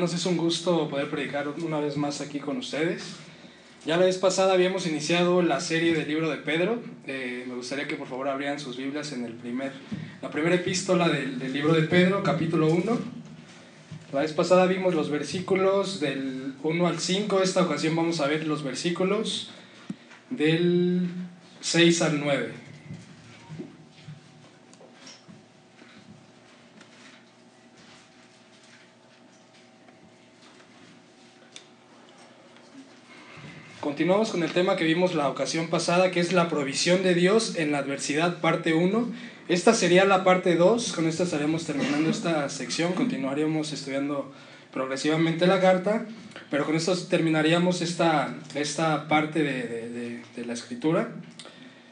hermanos, es un gusto poder predicar una vez más aquí con ustedes. Ya la vez pasada habíamos iniciado la serie del libro de Pedro. Eh, me gustaría que por favor abrieran sus Biblias en el primer, la primera epístola del, del libro de Pedro, capítulo 1. La vez pasada vimos los versículos del 1 al 5. Esta ocasión vamos a ver los versículos del 6 al 9. Continuamos con el tema que vimos la ocasión pasada, que es la provisión de Dios en la adversidad, parte 1. Esta sería la parte 2, con esta estaremos terminando esta sección, continuaríamos estudiando progresivamente la carta, pero con esto terminaríamos esta, esta parte de, de, de, la escritura.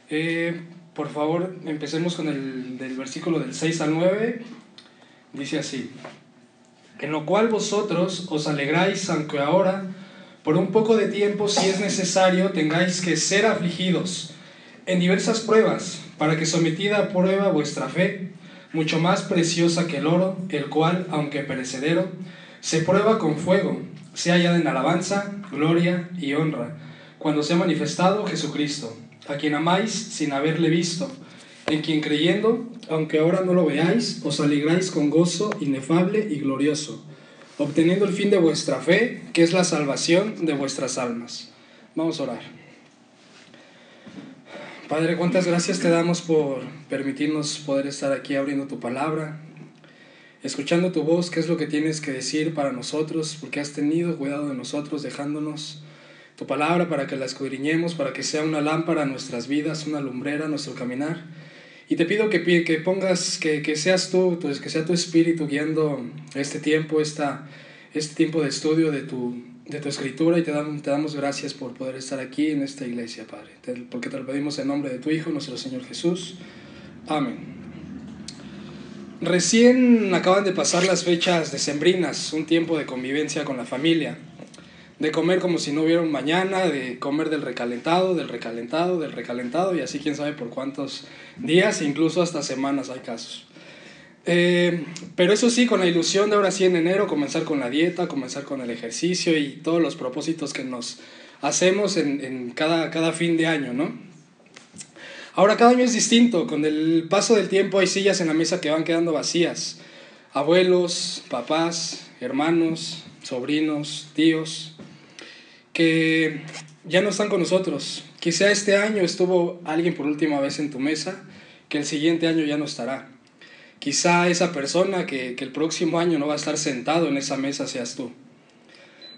Eh, por favor, empecemos con el del versículo del 6 al 9. Dice así, en lo cual vosotros os alegráis, aunque ahora por un poco de tiempo, si es necesario, tengáis que ser afligidos en diversas pruebas, para que sometida a prueba vuestra fe, mucho más preciosa que el oro, el cual, aunque perecedero, se prueba con fuego, se hallada en alabanza, gloria y honra, cuando se ha manifestado Jesucristo, a quien amáis sin haberle visto, en quien creyendo, aunque ahora no lo veáis, os alegráis con gozo inefable y glorioso obteniendo el fin de vuestra fe, que es la salvación de vuestras almas. Vamos a orar. Padre, cuántas gracias te damos por permitirnos poder estar aquí abriendo tu palabra, escuchando tu voz, qué es lo que tienes que decir para nosotros, porque has tenido cuidado de nosotros, dejándonos tu palabra para que la escudriñemos, para que sea una lámpara a nuestras vidas, una lumbrera a nuestro caminar. Y te pido que, que pongas, que, que, seas tú, pues, que sea tu espíritu guiando este tiempo, esta, este tiempo de estudio de tu, de tu escritura y te, damos, te damos gracias por poder estar aquí en esta iglesia, Padre, porque te lo pedimos en nombre de tu Hijo, nuestro Señor Jesús. Amén. Recién acaban de pasar las fechas decembrinas, un tiempo de convivencia con la familia de comer como si no hubiera un mañana, de comer del recalentado, del recalentado, del recalentado, y así quién sabe por cuántos días, incluso hasta semanas hay casos. Eh, pero eso sí, con la ilusión de ahora sí en enero comenzar con la dieta, comenzar con el ejercicio y todos los propósitos que nos hacemos en, en cada, cada fin de año, ¿no? Ahora cada año es distinto, con el paso del tiempo hay sillas en la mesa que van quedando vacías. Abuelos, papás, hermanos, sobrinos, tíos, que ya no están con nosotros. Quizá este año estuvo alguien por última vez en tu mesa, que el siguiente año ya no estará. Quizá esa persona que, que el próximo año no va a estar sentado en esa mesa seas tú.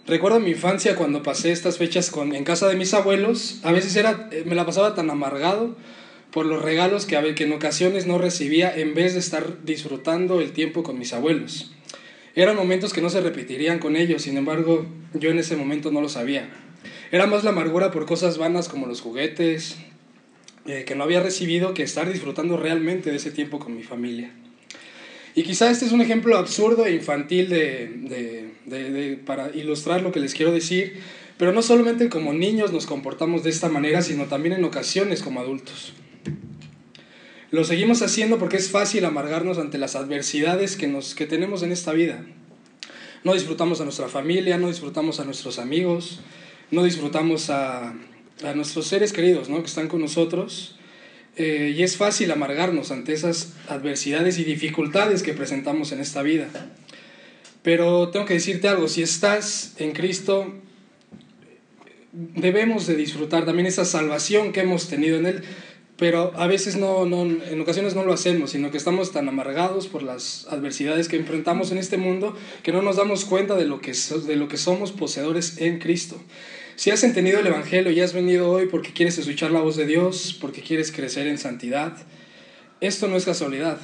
Recuerdo mi infancia cuando pasé estas fechas con, en casa de mis abuelos, a veces era, eh, me la pasaba tan amargado por los regalos que, que en ocasiones no recibía en vez de estar disfrutando el tiempo con mis abuelos. Eran momentos que no se repetirían con ellos, sin embargo, yo en ese momento no lo sabía. Era más la amargura por cosas vanas como los juguetes, eh, que no había recibido, que estar disfrutando realmente de ese tiempo con mi familia. Y quizá este es un ejemplo absurdo e infantil de, de, de, para ilustrar lo que les quiero decir, pero no solamente como niños nos comportamos de esta manera, sino también en ocasiones como adultos. Lo seguimos haciendo porque es fácil amargarnos ante las adversidades que, nos, que tenemos en esta vida. No disfrutamos a nuestra familia, no disfrutamos a nuestros amigos, no disfrutamos a, a nuestros seres queridos ¿no? que están con nosotros. Eh, y es fácil amargarnos ante esas adversidades y dificultades que presentamos en esta vida. Pero tengo que decirte algo, si estás en Cristo, debemos de disfrutar también esa salvación que hemos tenido en Él pero a veces no, no, en ocasiones no lo hacemos, sino que estamos tan amargados por las adversidades que enfrentamos en este mundo que no nos damos cuenta de lo que, de lo que somos poseedores en Cristo. Si has entendido el Evangelio y has venido hoy porque quieres escuchar la voz de Dios, porque quieres crecer en santidad, esto no es casualidad.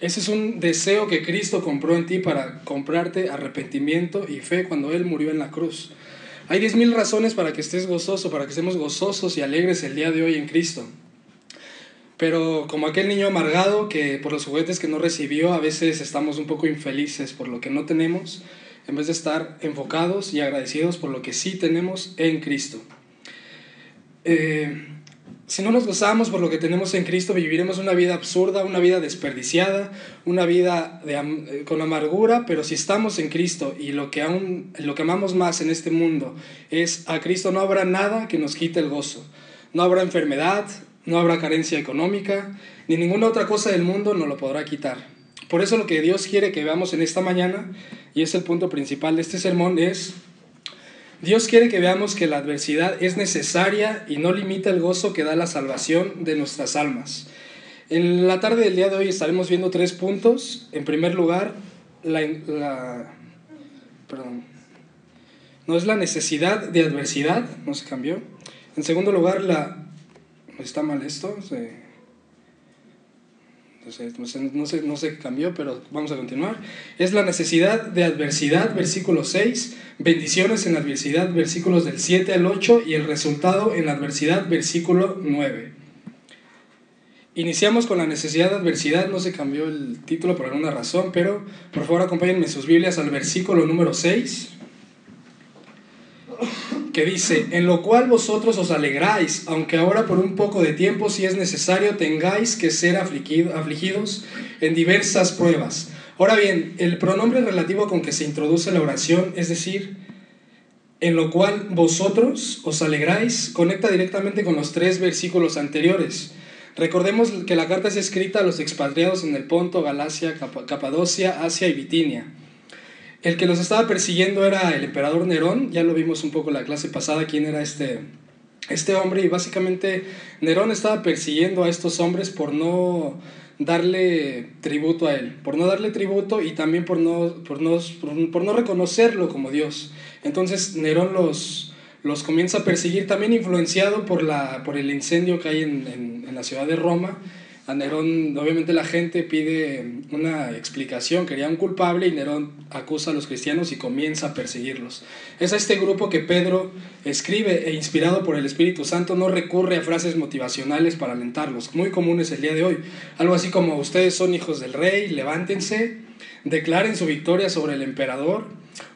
Ese es un deseo que Cristo compró en ti para comprarte arrepentimiento y fe cuando Él murió en la cruz. Hay diez mil razones para que estés gozoso, para que estemos gozosos y alegres el día de hoy en Cristo. Pero como aquel niño amargado que por los juguetes que no recibió, a veces estamos un poco infelices por lo que no tenemos, en vez de estar enfocados y agradecidos por lo que sí tenemos en Cristo. Eh, si no nos gozamos por lo que tenemos en Cristo, viviremos una vida absurda, una vida desperdiciada, una vida de, con amargura, pero si estamos en Cristo y lo que, aún, lo que amamos más en este mundo es a Cristo, no habrá nada que nos quite el gozo. No habrá enfermedad, no habrá carencia económica, ni ninguna otra cosa del mundo nos lo podrá quitar. Por eso lo que Dios quiere que veamos en esta mañana, y es el punto principal de este sermón, es Dios quiere que veamos que la adversidad es necesaria y no limita el gozo que da la salvación de nuestras almas. En la tarde del día de hoy estaremos viendo tres puntos. En primer lugar, la, perdón, no es la necesidad de adversidad, no se cambió. En segundo lugar, la está mal esto, no sé, no sé qué cambió, pero vamos a continuar. Es la necesidad de adversidad, versículo 6, bendiciones en la adversidad, versículos del 7 al 8, y el resultado en la adversidad, versículo 9. Iniciamos con la necesidad de adversidad, no se cambió el título por alguna razón, pero por favor acompáñenme sus Biblias al versículo número 6 que dice, en lo cual vosotros os alegráis, aunque ahora por un poco de tiempo, si es necesario, tengáis que ser afligidos en diversas pruebas. Ahora bien, el pronombre relativo con que se introduce la oración, es decir, en lo cual vosotros os alegráis, conecta directamente con los tres versículos anteriores. Recordemos que la carta es escrita a los expatriados en el Ponto, Galacia, Capadocia, Asia y Bitinia. El que los estaba persiguiendo era el emperador Nerón, ya lo vimos un poco en la clase pasada quién era este, este hombre. Y básicamente Nerón estaba persiguiendo a estos hombres por no darle tributo a él, por no darle tributo y también por no, por no, por no reconocerlo como Dios. Entonces Nerón los, los comienza a perseguir, también influenciado por, la, por el incendio que hay en, en, en la ciudad de Roma a Nerón, obviamente la gente pide una explicación, quería un culpable y Nerón acusa a los cristianos y comienza a perseguirlos. Es a este grupo que Pedro escribe e inspirado por el Espíritu Santo no recurre a frases motivacionales para alentarlos, muy comunes el día de hoy. Algo así como ustedes son hijos del rey, levántense, declaren su victoria sobre el emperador,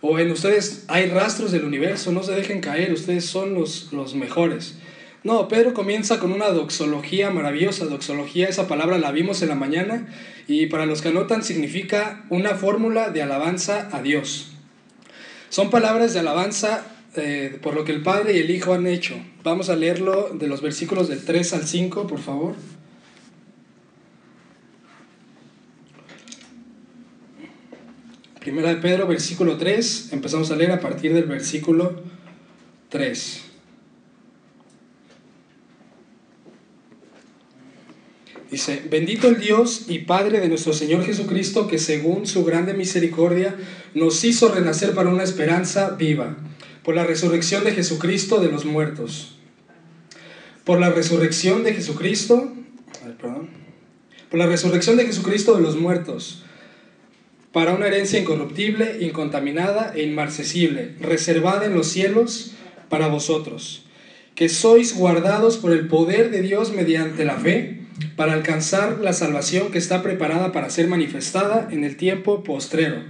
o en ustedes hay rastros del universo, no se dejen caer, ustedes son los, los mejores. No, Pedro comienza con una doxología maravillosa. Doxología, esa palabra la vimos en la mañana y para los que anotan significa una fórmula de alabanza a Dios. Son palabras de alabanza eh, por lo que el Padre y el Hijo han hecho. Vamos a leerlo de los versículos del 3 al 5, por favor. Primera de Pedro, versículo 3. Empezamos a leer a partir del versículo 3. Dice, bendito el Dios y Padre de nuestro Señor Jesucristo, que según su grande misericordia nos hizo renacer para una esperanza viva, por la resurrección de Jesucristo de los muertos. Por la resurrección de Jesucristo, perdón, por la resurrección de Jesucristo de los muertos, para una herencia incorruptible, incontaminada e inmarcesible, reservada en los cielos para vosotros, que sois guardados por el poder de Dios mediante la fe para alcanzar la salvación que está preparada para ser manifestada en el tiempo postrero.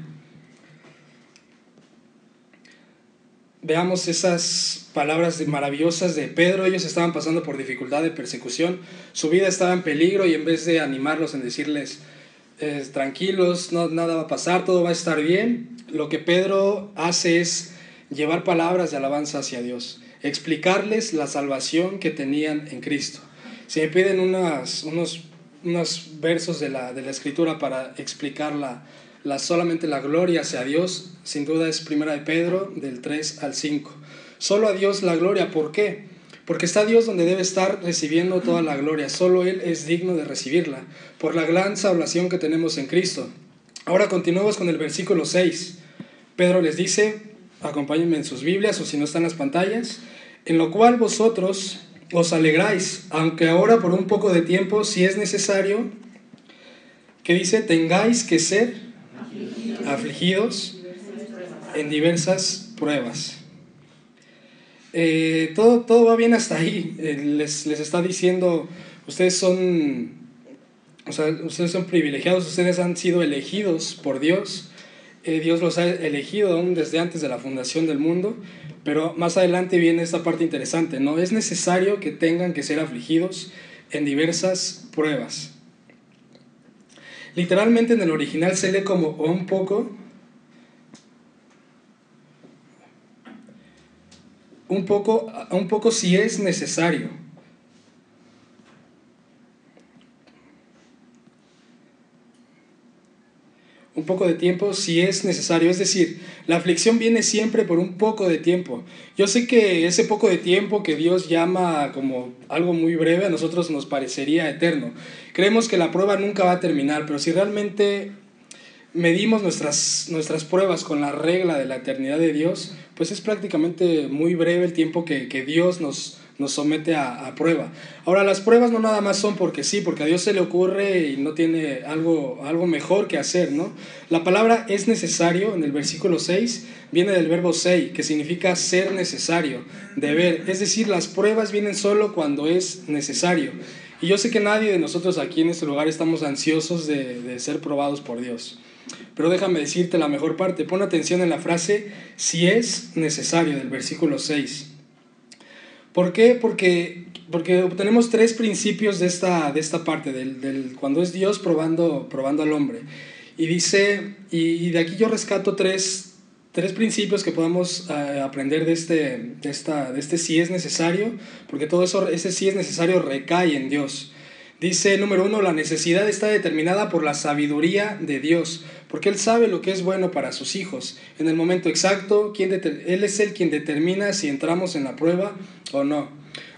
Veamos esas palabras maravillosas de Pedro. Ellos estaban pasando por dificultad de persecución. Su vida estaba en peligro y en vez de animarlos en decirles, eh, tranquilos, no, nada va a pasar, todo va a estar bien, lo que Pedro hace es llevar palabras de alabanza hacia Dios, explicarles la salvación que tenían en Cristo. Si me piden unas, unos, unos versos de la, de la escritura para explicar la, la, solamente la gloria hacia Dios, sin duda es primera de Pedro, del 3 al 5. Solo a Dios la gloria, ¿por qué? Porque está Dios donde debe estar recibiendo toda la gloria, solo Él es digno de recibirla, por la gran salvación que tenemos en Cristo. Ahora continuamos con el versículo 6. Pedro les dice, acompáñenme en sus Biblias o si no están las pantallas, en lo cual vosotros os alegráis, aunque ahora por un poco de tiempo, si es necesario, que dice, tengáis que ser afligidos en diversas pruebas. Eh, todo, todo va bien hasta ahí. Eh, les, les, está diciendo, ustedes son, o sea, ustedes son privilegiados, ustedes han sido elegidos por Dios. Eh, Dios los ha elegido aún desde antes de la fundación del mundo Pero más adelante viene esta parte interesante, ¿no? Es necesario que tengan que ser afligidos en diversas pruebas. Literalmente en el original se lee como un poco, un poco, un poco si es necesario. un poco de tiempo si es necesario. Es decir, la aflicción viene siempre por un poco de tiempo. Yo sé que ese poco de tiempo que Dios llama como algo muy breve, a nosotros nos parecería eterno. Creemos que la prueba nunca va a terminar, pero si realmente medimos nuestras, nuestras pruebas con la regla de la eternidad de Dios, pues es prácticamente muy breve el tiempo que, que Dios nos, nos somete a, prueba. Ahora, las pruebas no nada más son porque sí, porque a Dios se le ocurre y no tiene algo, algo mejor que hacer, ¿no? La palabra es necesario en el versículo 6 viene del verbo sei, que significa ser necesario, deber. Es decir, las pruebas vienen solo cuando es necesario. Y yo sé que nadie de nosotros aquí en este lugar estamos ansiosos de, de ser probados por Dios. Pero déjame decirte la mejor parte. Pon atención en la frase si es necesario del versículo 6. ¿Por qué? Porque, porque obtenemos tres principios de esta, de esta parte, del, del, cuando es Dios probando, probando al hombre. Y dice, y, de aquí yo rescato tres, tres principios que podamos uh, aprender de este, de, esta, de este si es necesario, porque todo eso, ese si es necesario recae en Dios. Dice número uno, la necesidad está determinada por la sabiduría de Dios, porque Él sabe lo que es bueno para sus hijos. En el momento exacto, Él es el quien determina si entramos en la prueba o no.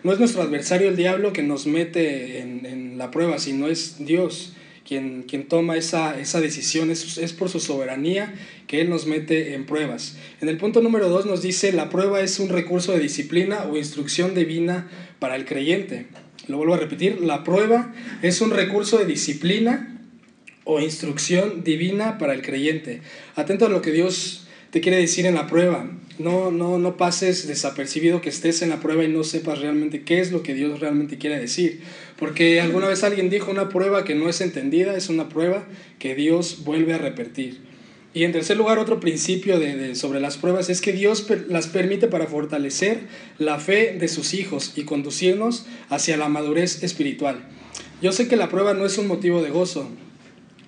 No es nuestro adversario el diablo que nos mete en, la prueba, sino es Dios quien, quien toma esa, esa decisión. Es, es, por su soberanía que Él nos mete en pruebas. En el punto número dos nos dice, la prueba es un recurso de disciplina o instrucción divina para el creyente. Lo vuelvo a repetir, la prueba es un recurso de disciplina o instrucción divina para el creyente. Atento a lo que Dios te quiere decir en la prueba. No, no, no pases desapercibido que estés en la prueba y no sepas realmente qué es lo que Dios realmente quiere decir. Porque alguna vez alguien dijo una prueba que no es entendida, es una prueba que Dios vuelve a repetir. Y en tercer lugar, otro principio de, sobre las pruebas es que Dios las permite para fortalecer la fe de sus hijos y conducirnos hacia la madurez espiritual. Yo sé que la prueba no es un motivo de gozo.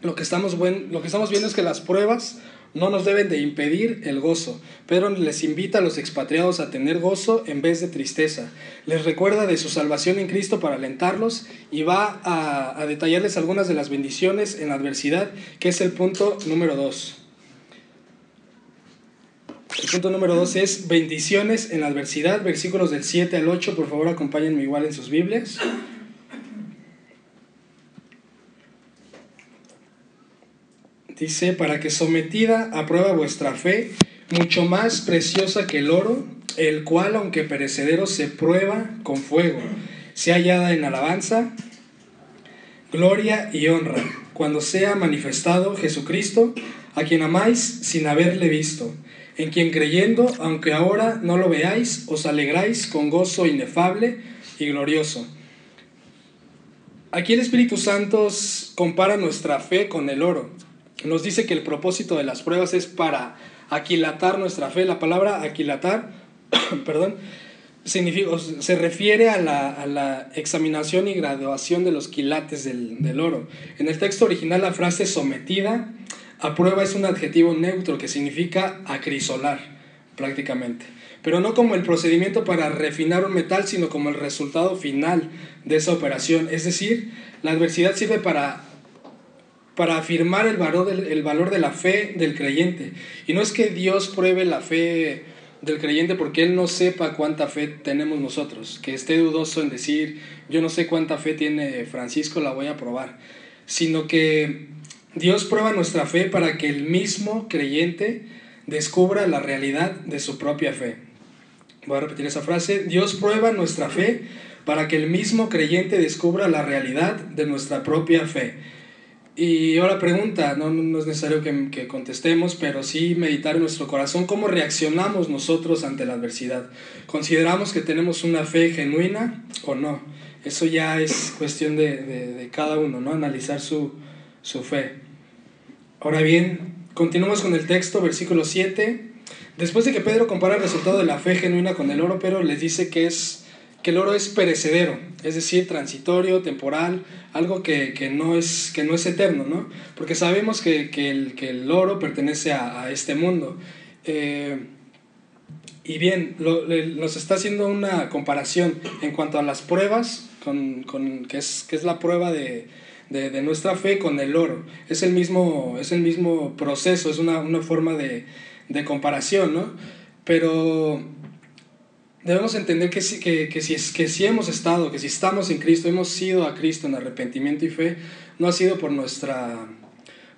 Lo que estamos, buen, lo que estamos viendo es que las pruebas no nos deben de impedir el gozo. Pedro les invita a los expatriados a tener gozo en vez de tristeza. Les recuerda de su salvación en Cristo para alentarlos y va a, a detallarles algunas de las bendiciones en la adversidad, que es el punto número dos. El punto número 2 es bendiciones en la adversidad, versículos del 7 al 8, por favor acompáñenme igual en sus Biblias. Dice, para que sometida a prueba vuestra fe, mucho más preciosa que el oro, el cual, aunque perecedero, se prueba con fuego, sea hallada en alabanza, gloria y honra, cuando sea manifestado Jesucristo, a quien amáis sin haberle visto en quien creyendo, aunque ahora no lo veáis, os alegráis con gozo inefable y glorioso. Aquí el Espíritu Santo compara nuestra fe con el oro. Nos dice que el propósito de las pruebas es para aquilatar nuestra fe. La palabra aquilatar, perdón, significa, se refiere a la, examinación y graduación de los quilates del, del oro. En el texto original la frase sometida a prueba es un adjetivo neutro que significa acrisolar, prácticamente. Pero no como el procedimiento para refinar un metal, sino como el resultado final de esa operación. Es decir, la adversidad sirve para, para afirmar el valor, del, el valor de la fe del creyente. Y no es que Dios pruebe la fe del creyente porque Él no sepa cuánta fe tenemos nosotros, que esté dudoso en decir, yo no sé cuánta fe tiene Francisco, la voy a probar, sino que Dios prueba nuestra fe para que el mismo creyente descubra la realidad de su propia fe. Voy a repetir esa frase. Dios prueba nuestra fe para que el mismo creyente descubra la realidad de nuestra propia fe. Y ahora pregunta, no, no es necesario que, que, contestemos, pero sí meditar en nuestro corazón cómo reaccionamos nosotros ante la adversidad. ¿Consideramos que tenemos una fe genuina o no? Eso ya es cuestión de, de, de cada uno, ¿no? Analizar su, su fe. Ahora bien, continuamos con el texto, versículo 7. Después de que Pedro compara el resultado de la fe genuina con el oro, Pedro les dice que, es, que el oro es perecedero, es decir, transitorio, temporal, algo que, no, es, que no es eterno, ¿no? Porque sabemos que, el, que el, oro pertenece a, este mundo. Eh, y bien, nos está haciendo una comparación en cuanto a las pruebas, con, con que, es, que es la prueba de, de, nuestra fe con el oro. Es el mismo, es el mismo proceso, es una, una forma de, de, comparación, ¿no? Pero debemos entender que, si, que, que, si, que si hemos estado, que si estamos en Cristo, hemos sido a Cristo en arrepentimiento y fe, no ha sido por, nuestra,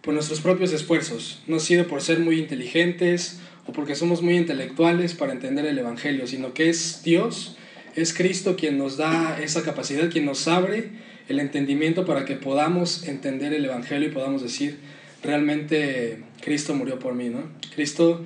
por nuestros propios esfuerzos, no ha sido por ser muy inteligentes o porque somos muy intelectuales para entender el Evangelio, sino que es Dios, es Cristo quien nos da esa capacidad, quien nos abre el entendimiento para que podamos entender el Evangelio y podamos decir, realmente Cristo murió por mí, ¿no? Cristo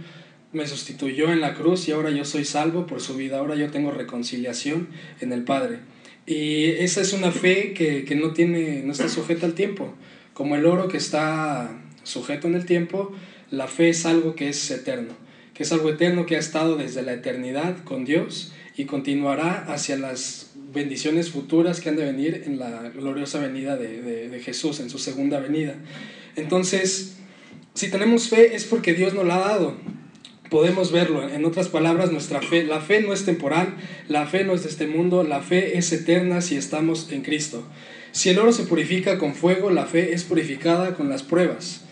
me sustituyó en la cruz y ahora yo soy salvo por su vida, ahora yo tengo reconciliación en el Padre. Y esa es una fe que, que no, tiene, no está sujeta al tiempo. Como el oro que está sujeto en el tiempo, la fe es algo que es eterno que es algo eterno que ha estado desde la eternidad con Dios y continuará hacia las bendiciones futuras que han de venir en la gloriosa venida de, Jesús, en su segunda venida. Entonces, si tenemos fe es porque Dios nos la ha dado. Podemos verlo. En otras palabras, nuestra fe, la fe no es temporal, la fe no es de este mundo, la fe es eterna si estamos en Cristo. Si el oro se purifica con fuego, la fe es purificada con las pruebas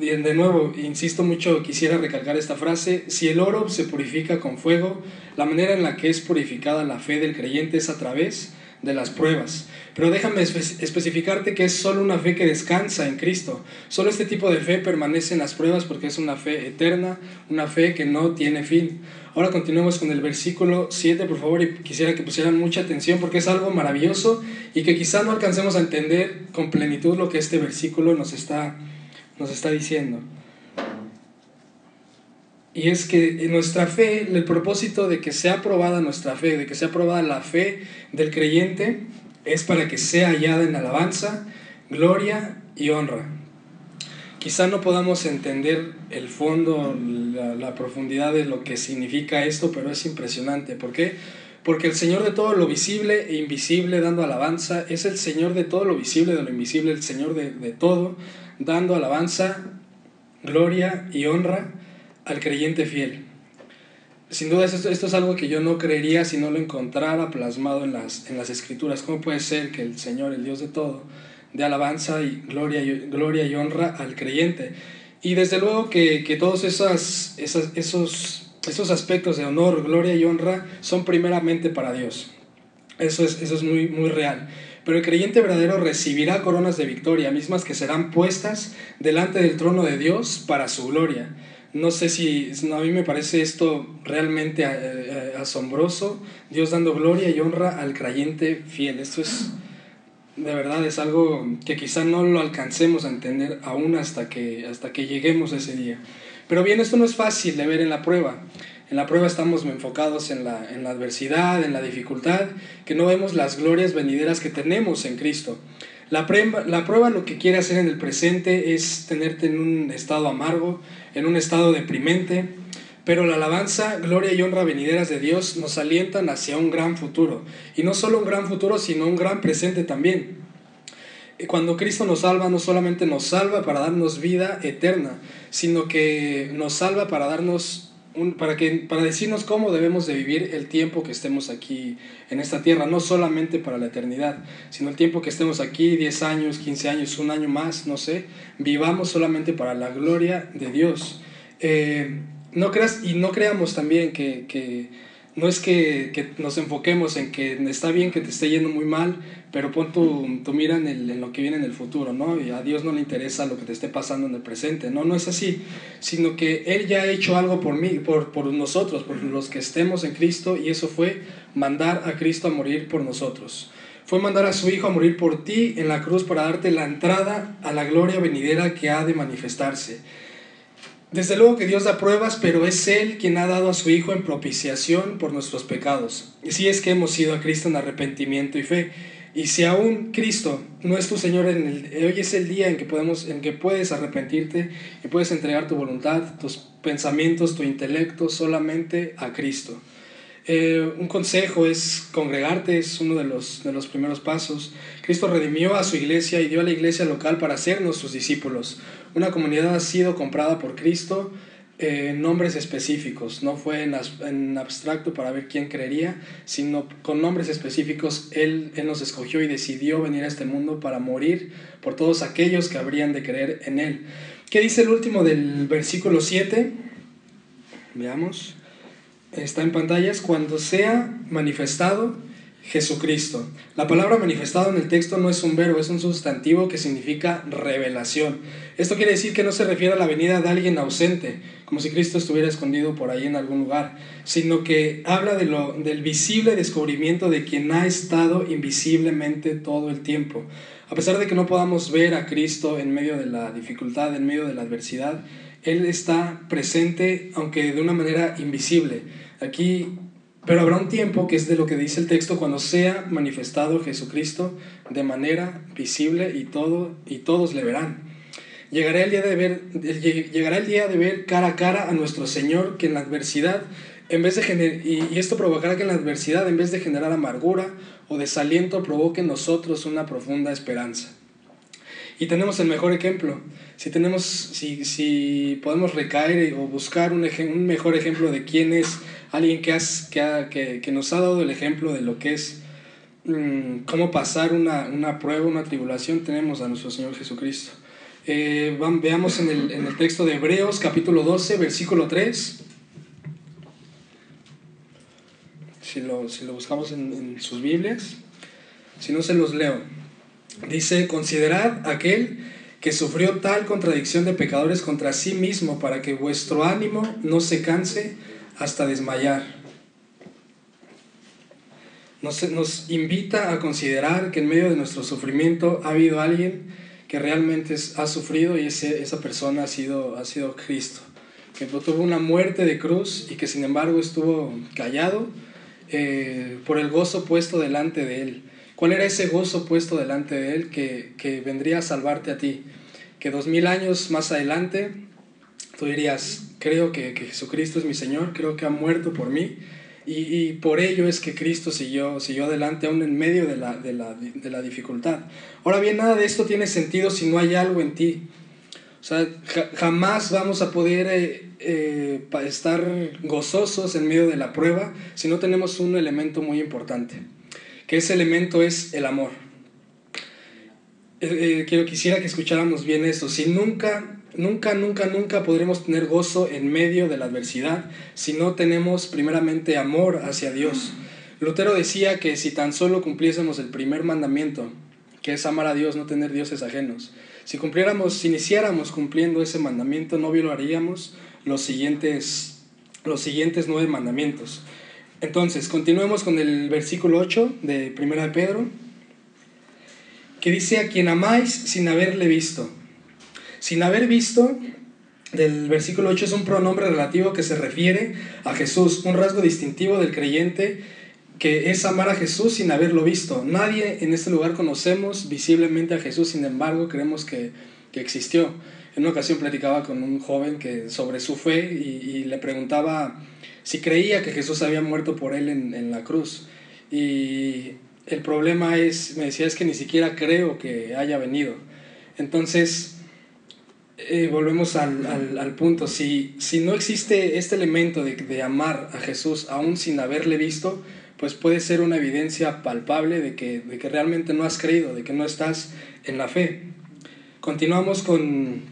de nuevo, insisto mucho, quisiera recalcar esta frase, si el oro se purifica con fuego, la manera en la que es purificada la fe del creyente es a través de las pruebas. Pero déjame especificarte que es solo una fe que descansa en Cristo. Solo este tipo de fe permanece en las pruebas porque es una fe eterna, una fe que no tiene fin. Ahora continuemos con el versículo 7, por favor, y quisiera que pusieran mucha atención porque es algo maravilloso y que quizá no alcancemos a entender con plenitud lo que este versículo nos está nos está diciendo. Y es que nuestra fe, el propósito de que sea aprobada nuestra fe, de que sea aprobada la fe del creyente, es para que sea hallada en alabanza, gloria y honra. Quizá no podamos entender el fondo, la, la, profundidad de lo que significa esto, pero es impresionante. ¿Por qué? Porque el Señor de todo lo visible e invisible, dando alabanza, es el Señor de todo lo visible, de lo invisible, el Señor de, de todo, dando alabanza, gloria y honra al creyente fiel. Sin duda esto, esto, es algo que yo no creería si no lo encontrara plasmado en las, en las escrituras. ¿Cómo puede ser que el Señor, el Dios de todo, dé alabanza y gloria y, gloria y honra al creyente? Y desde luego que, que todos esas, esos, esos aspectos de honor, gloria y honra son primeramente para Dios. Eso es, eso es muy, muy real. Pero el creyente verdadero recibirá coronas de victoria, mismas que serán puestas delante del trono de Dios para su gloria. No sé si a mí me parece esto realmente eh, eh, asombroso, Dios dando gloria y honra al creyente fiel. Esto es, de verdad, es algo que quizá no lo alcancemos a entender aún hasta que, hasta que lleguemos ese día. Pero bien, esto no es fácil de ver en la prueba. En la prueba estamos enfocados en la, en la adversidad, en la dificultad, que no vemos las glorias venideras que tenemos en Cristo. La la prueba lo que quiere hacer en el presente es tenerte en un estado amargo, en un estado deprimente, pero la alabanza, gloria y honra venideras de Dios nos alientan hacia un gran futuro. Y no solo un gran futuro, sino un gran presente también. Cuando Cristo nos salva, no solamente nos salva para darnos vida eterna, sino que nos salva para darnos para, que, para decirnos cómo debemos de vivir el tiempo que estemos aquí en esta tierra, no solamente para la eternidad, sino el tiempo que estemos aquí, 10 años, 15 años, un año más, no sé, vivamos solamente para la gloria de Dios. Eh, no creas, y no creamos también que, que no es que, que, nos enfoquemos en que está bien que te esté yendo muy mal, pero pon tu, mira en, el, en, lo que viene en el futuro, ¿no? Y a Dios no le interesa lo que te esté pasando en el presente, no, no es así, sino que Él ya ha hecho algo por mí, por, por nosotros, por los que estemos en Cristo, y eso fue mandar a Cristo a morir por nosotros. Fue mandar a su Hijo a morir por ti en la cruz para darte la entrada a la gloria venidera que ha de manifestarse. Desde luego que Dios da pruebas, pero es Él quien ha dado a su Hijo en propiciación por nuestros pecados. Si es que hemos ido a Cristo en arrepentimiento y fe. Y si aún Cristo no es tu Señor, en el, hoy es el día en que, podemos, en que puedes arrepentirte y puedes entregar tu voluntad, tus pensamientos, tu intelecto solamente a Cristo. Eh, un consejo es congregarte, es uno de los, de los primeros pasos. Cristo redimió a su iglesia y dio a la iglesia local para hacernos sus discípulos. Una comunidad ha sido comprada por Cristo nombres específicos, no fue en, abstracto para ver quién creería, sino con nombres específicos él, él nos escogió y decidió venir a este mundo para morir por todos aquellos que habrían de creer en Él. ¿Qué dice el último del versículo 7? Veamos. Está en pantallas. Cuando sea manifestado Jesucristo. La palabra manifestado en el texto no es un verbo, es un sustantivo que significa revelación. Esto quiere decir que no se refiere a la venida de alguien ausente, como si Cristo estuviera escondido por ahí en algún lugar, sino que habla de lo, del visible descubrimiento de quien ha estado invisiblemente todo el tiempo. A pesar de que no podamos ver a Cristo en medio de la dificultad, en medio de la adversidad, Él está presente, aunque de una manera invisible. Aquí pero habrá un tiempo, que es de lo que dice el texto, cuando sea manifestado Jesucristo de manera visible y, todo, y todos le verán. Llegará el, día de ver, llegará el día de ver cara a cara a nuestro Señor que la adversidad, en vez de y, esto provocará que en la adversidad, en vez de generar amargura o desaliento, provoque en nosotros una profunda esperanza. Y tenemos el mejor ejemplo. Si, tenemos, si, si podemos recaer o buscar un, un mejor ejemplo de quién es alguien que, has, que, que, nos ha dado el ejemplo de lo que es mm, cómo pasar una, una, prueba, una tribulación, tenemos a nuestro Señor Jesucristo. Eh, veamos en el, en el, texto de Hebreos capítulo 12, versículo 3. Si lo, si lo buscamos en sus Biblias, si no se los leo. Dice, considerad aquel que sufrió tal contradicción de pecadores contra sí mismo para que vuestro ánimo no se canse hasta desmayar. Nos, nos, invita a considerar que en medio de nuestro sufrimiento ha habido alguien que realmente ha sufrido y ese, esa persona ha sido, ha sido Cristo, que tuvo una muerte de cruz y que sin embargo estuvo callado eh, por el gozo puesto delante de él. ¿Cuál era ese gozo puesto delante de él que, que vendría a salvarte a ti? Que dos mil años más adelante tú dirías, creo que, Jesucristo es mi Señor, creo que ha muerto por mí. Y, por ello es que Cristo siguió, siguió adelante aún en medio de la, de, la, dificultad. Ahora bien, nada de esto tiene sentido si no hay algo en ti. O sea, jamás vamos a poder eh, eh, estar gozosos en medio de la prueba si no tenemos un elemento muy importante, que ese elemento es el amor. Eh, quiero, quisiera que escucháramos bien eso. Si nunca Nunca, nunca, nunca podremos tener gozo en medio de la adversidad si no tenemos primeramente amor hacia Dios. Lutero decía que si tan solo cumpliésemos el primer mandamiento, que es amar a Dios, no tener dioses ajenos, si cumpliéramos, si iniciáramos cumpliendo ese mandamiento, no violaríamos los siguientes, los siguientes nueve mandamientos. Entonces, continuemos con el versículo 8 de 1 de Pedro, que dice, a quien amáis sin haberle visto sin haber visto, del versículo 8 es un pronombre relativo que se refiere a Jesús, un rasgo distintivo del creyente que es amar a Jesús sin haberlo visto. Nadie en este lugar conocemos visiblemente a Jesús, sin embargo creemos que, existió. En una ocasión platicaba con un joven que, sobre su fe y, le preguntaba si creía que Jesús había muerto por él en, en la cruz. Y el problema es, me decía, es que ni siquiera creo que haya venido. Entonces, eh, volvemos al, al, al, punto, si, si no existe este elemento de, de, amar a Jesús aún sin haberle visto, pues puede ser una evidencia palpable de que, de que realmente no has creído, de que no estás en la fe. Continuamos con,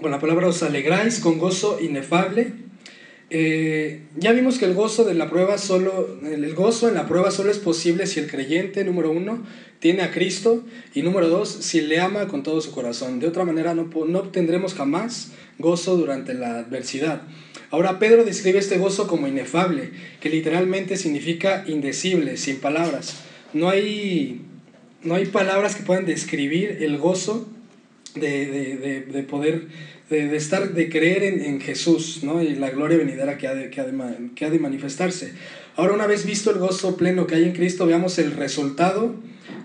con la palabra os alegráis con gozo inefable. Eh, ya vimos que el gozo de la prueba solo, el gozo en la prueba solo es posible si el creyente, número uno, tiene a Cristo y número dos, si le ama con todo su corazón. De otra manera no, no obtendremos jamás gozo durante la adversidad. Ahora Pedro describe este gozo como inefable, que literalmente significa indecible, sin palabras. No hay, no hay palabras que puedan describir el gozo de, de, de, poder, de, estar, de creer en, en, Jesús, ¿no? Y la gloria venidera que ha, de, que, ha que ha de manifestarse. Ahora, una vez visto el gozo pleno que hay en Cristo, veamos el resultado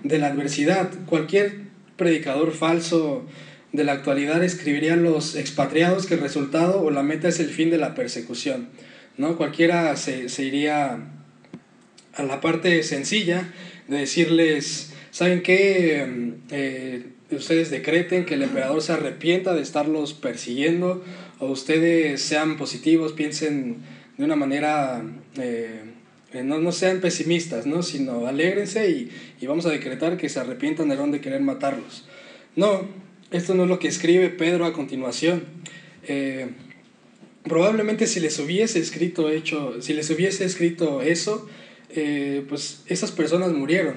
de la adversidad. Cualquier predicador falso de la actualidad escribiría los expatriados que el resultado o la meta es el fin de la persecución. ¿no? Cualquiera se, iría a la parte sencilla de decirles, ¿saben qué? Eh, ustedes decreten que el emperador se arrepienta de estarlos persiguiendo o ustedes sean positivos, piensen de una manera, eh, no, no, sean pesimistas, ¿no? sino alégrense y, y, vamos a decretar que se arrepientan Nerón de querer matarlos. No, esto no es lo que escribe Pedro a continuación. Eh, probablemente si les hubiese escrito, hecho, si les hubiese escrito eso, eh, pues esas personas murieron.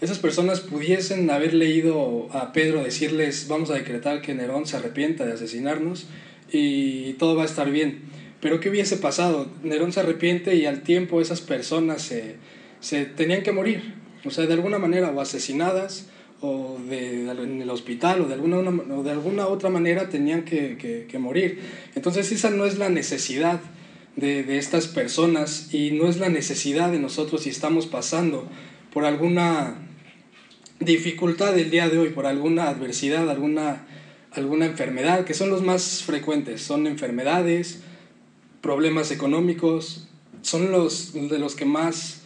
Esas personas pudiesen haber leído a Pedro decirles, vamos a decretar que Nerón se arrepienta de asesinarnos y todo va a estar bien. Pero ¿qué hubiese pasado? Nerón se arrepiente y al tiempo esas personas se, se tenían que morir. O sea, de alguna manera, o asesinadas, o de, en el hospital, o de alguna, o de alguna otra manera tenían que, que, que, morir. Entonces esa no es la necesidad de, de estas personas y no es la necesidad de nosotros si estamos pasando por alguna dificultad del día de hoy, por alguna adversidad, alguna, alguna enfermedad, que son los más frecuentes. Son enfermedades, problemas económicos, son los de los que más,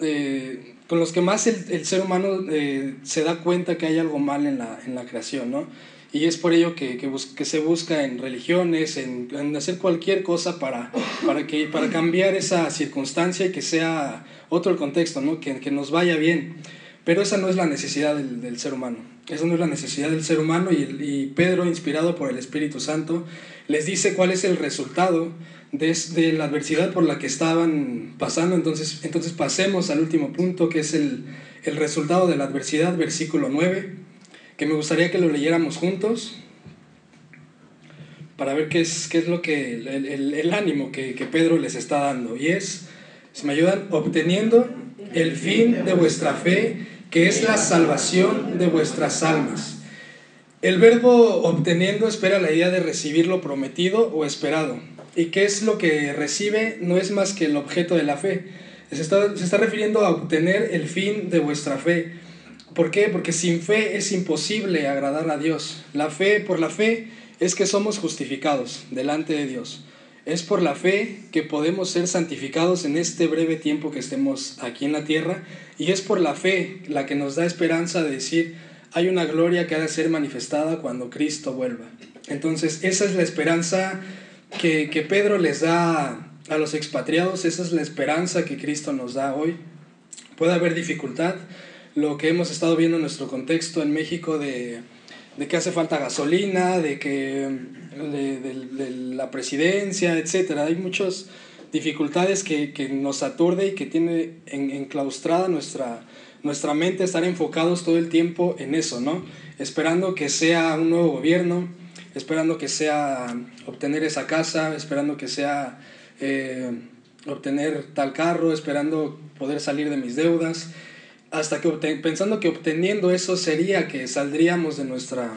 eh, con los que más el, el ser humano eh, se da cuenta que hay algo mal en la, en la creación, ¿no? Y es por ello que, que, que se busca en religiones, en, en, hacer cualquier cosa para, para, que, para cambiar esa circunstancia y que sea otro el contexto, ¿no? que, que nos vaya bien. Pero esa no es la necesidad del, del ser humano. Esa no es la necesidad del ser humano y, y Pedro, inspirado por el Espíritu Santo, les dice cuál es el resultado de, la adversidad por la que estaban pasando. Entonces, entonces pasemos al último punto, que es el, el resultado de la adversidad, versículo 9, que me gustaría que lo leyéramos juntos para ver qué es, qué es lo que el, el, el ánimo que, que, Pedro les está dando. Y es, si me ayudan, obteniendo el fin de vuestra fe, que es la salvación de vuestras almas. El verbo obteniendo espera la idea de recibir lo prometido o esperado. ¿Y qué es lo que recibe? No es más que el objeto de la fe. Se está, se está refiriendo a obtener el fin de vuestra fe. ¿Por qué? Porque sin fe es imposible agradar a Dios. La fe, por la fe, es que somos justificados delante de Dios. Es por la fe que podemos ser santificados en este breve tiempo que estemos aquí en la tierra. Y es por la fe la que nos da esperanza de decir, hay una gloria que ha de ser manifestada cuando Cristo vuelva. Entonces, esa es la esperanza que, que Pedro les da a los expatriados, esa es la esperanza que Cristo nos da hoy. Puede haber dificultad, lo que hemos estado viendo en nuestro contexto en México de, de que hace falta gasolina, de que de, de, de la presidencia, etc. Hay muchas dificultades que, que nos aturde y que tiene en, enclaustrada nuestra, nuestra mente, estar enfocados todo el tiempo en eso, ¿no? Esperando que sea un nuevo gobierno, esperando que sea obtener esa casa, esperando que sea eh, obtener tal carro, esperando poder salir de mis deudas, hasta que pensando que obteniendo eso sería que saldríamos de nuestra,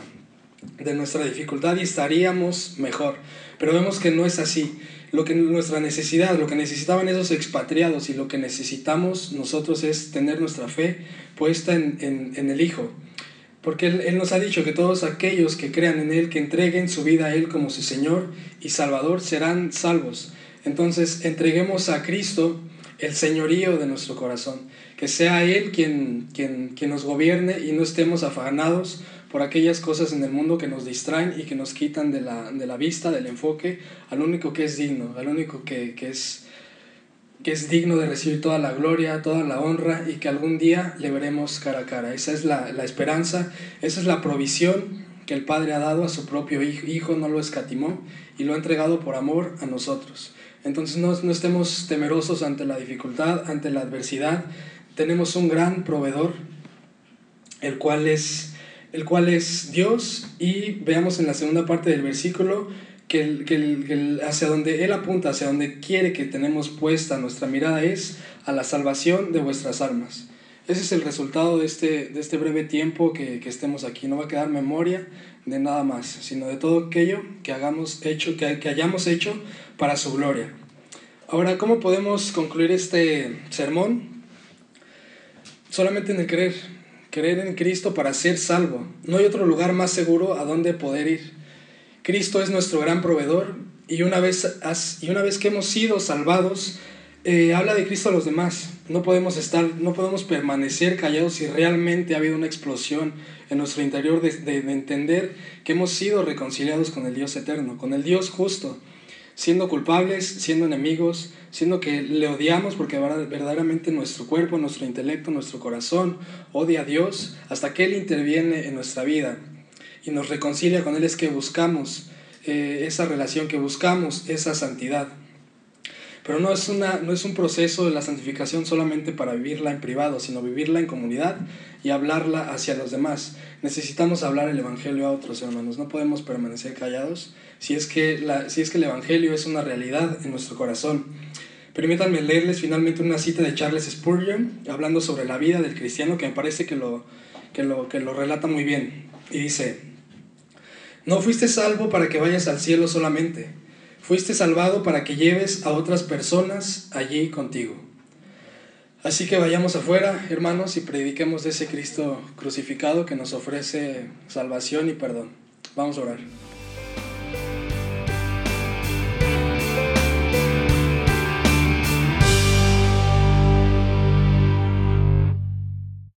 de nuestra dificultad y estaríamos mejor. Pero vemos que no es así. Lo que nuestra necesidad, lo que necesitaban esos expatriados y lo que necesitamos nosotros es tener nuestra fe puesta en, en, en el Hijo porque él, nos ha dicho que todos aquellos que crean en Él, que entreguen su vida a Él como su Señor y Salvador, serán salvos. Entonces, entreguemos a Cristo el señorío de nuestro corazón, que sea Él quien, quien, quien nos gobierne y no estemos afanados por aquellas cosas en el mundo que nos distraen y que nos quitan de la, de la vista, del enfoque, al único que es digno, al único que, que es que es digno de recibir toda la gloria, toda la honra y que algún día le veremos cara a cara. Esa es la, la esperanza, esa es la provisión que el Padre ha dado a su propio hijo, hijo, no lo escatimó y lo ha entregado por amor a nosotros. Entonces no, no estemos temerosos ante la dificultad, ante la adversidad. Tenemos un gran proveedor, el cual es, el cual es Dios y veamos en la segunda parte del versículo que, el, que, el, hacia donde Él apunta, hacia donde quiere que tenemos puesta nuestra mirada es a la salvación de vuestras almas. Ese es el resultado de este, de este breve tiempo que, que estemos aquí. No va a quedar memoria de nada más, sino de todo aquello que, hagamos hecho, que, que hayamos hecho para su gloria. Ahora, ¿cómo podemos concluir este sermón? Solamente en el creer, creer en Cristo para ser salvo. No hay otro lugar más seguro a donde poder ir. Cristo es nuestro gran proveedor y una vez, y una vez que hemos sido salvados, eh, habla de Cristo a los demás. No podemos estar, no podemos permanecer callados si realmente ha habido una explosión en nuestro interior de, de, entender que hemos sido reconciliados con el Dios eterno, con el Dios justo, siendo culpables, siendo enemigos, siendo que le odiamos porque verdaderamente nuestro cuerpo, nuestro intelecto, nuestro corazón odia a Dios hasta que Él interviene en nuestra vida y nos reconcilia con Él es que buscamos eh, esa relación, que buscamos esa santidad. Pero no es, una, no es un proceso de la santificación solamente para vivirla en privado, sino vivirla en comunidad y hablarla hacia los demás. Necesitamos hablar el Evangelio a otros hermanos, no podemos permanecer callados si es que, la, si es que el Evangelio es una realidad en nuestro corazón. Permítanme leerles finalmente una cita de Charles Spurgeon, hablando sobre la vida del cristiano, que me parece que lo, que lo, que lo relata muy bien. Y dice, no fuiste salvo para que vayas al cielo solamente Fuiste salvado para que lleves a otras personas allí contigo. Así que vayamos afuera, hermanos, y prediquemos de ese Cristo crucificado que nos ofrece salvación y perdón. Vamos a orar.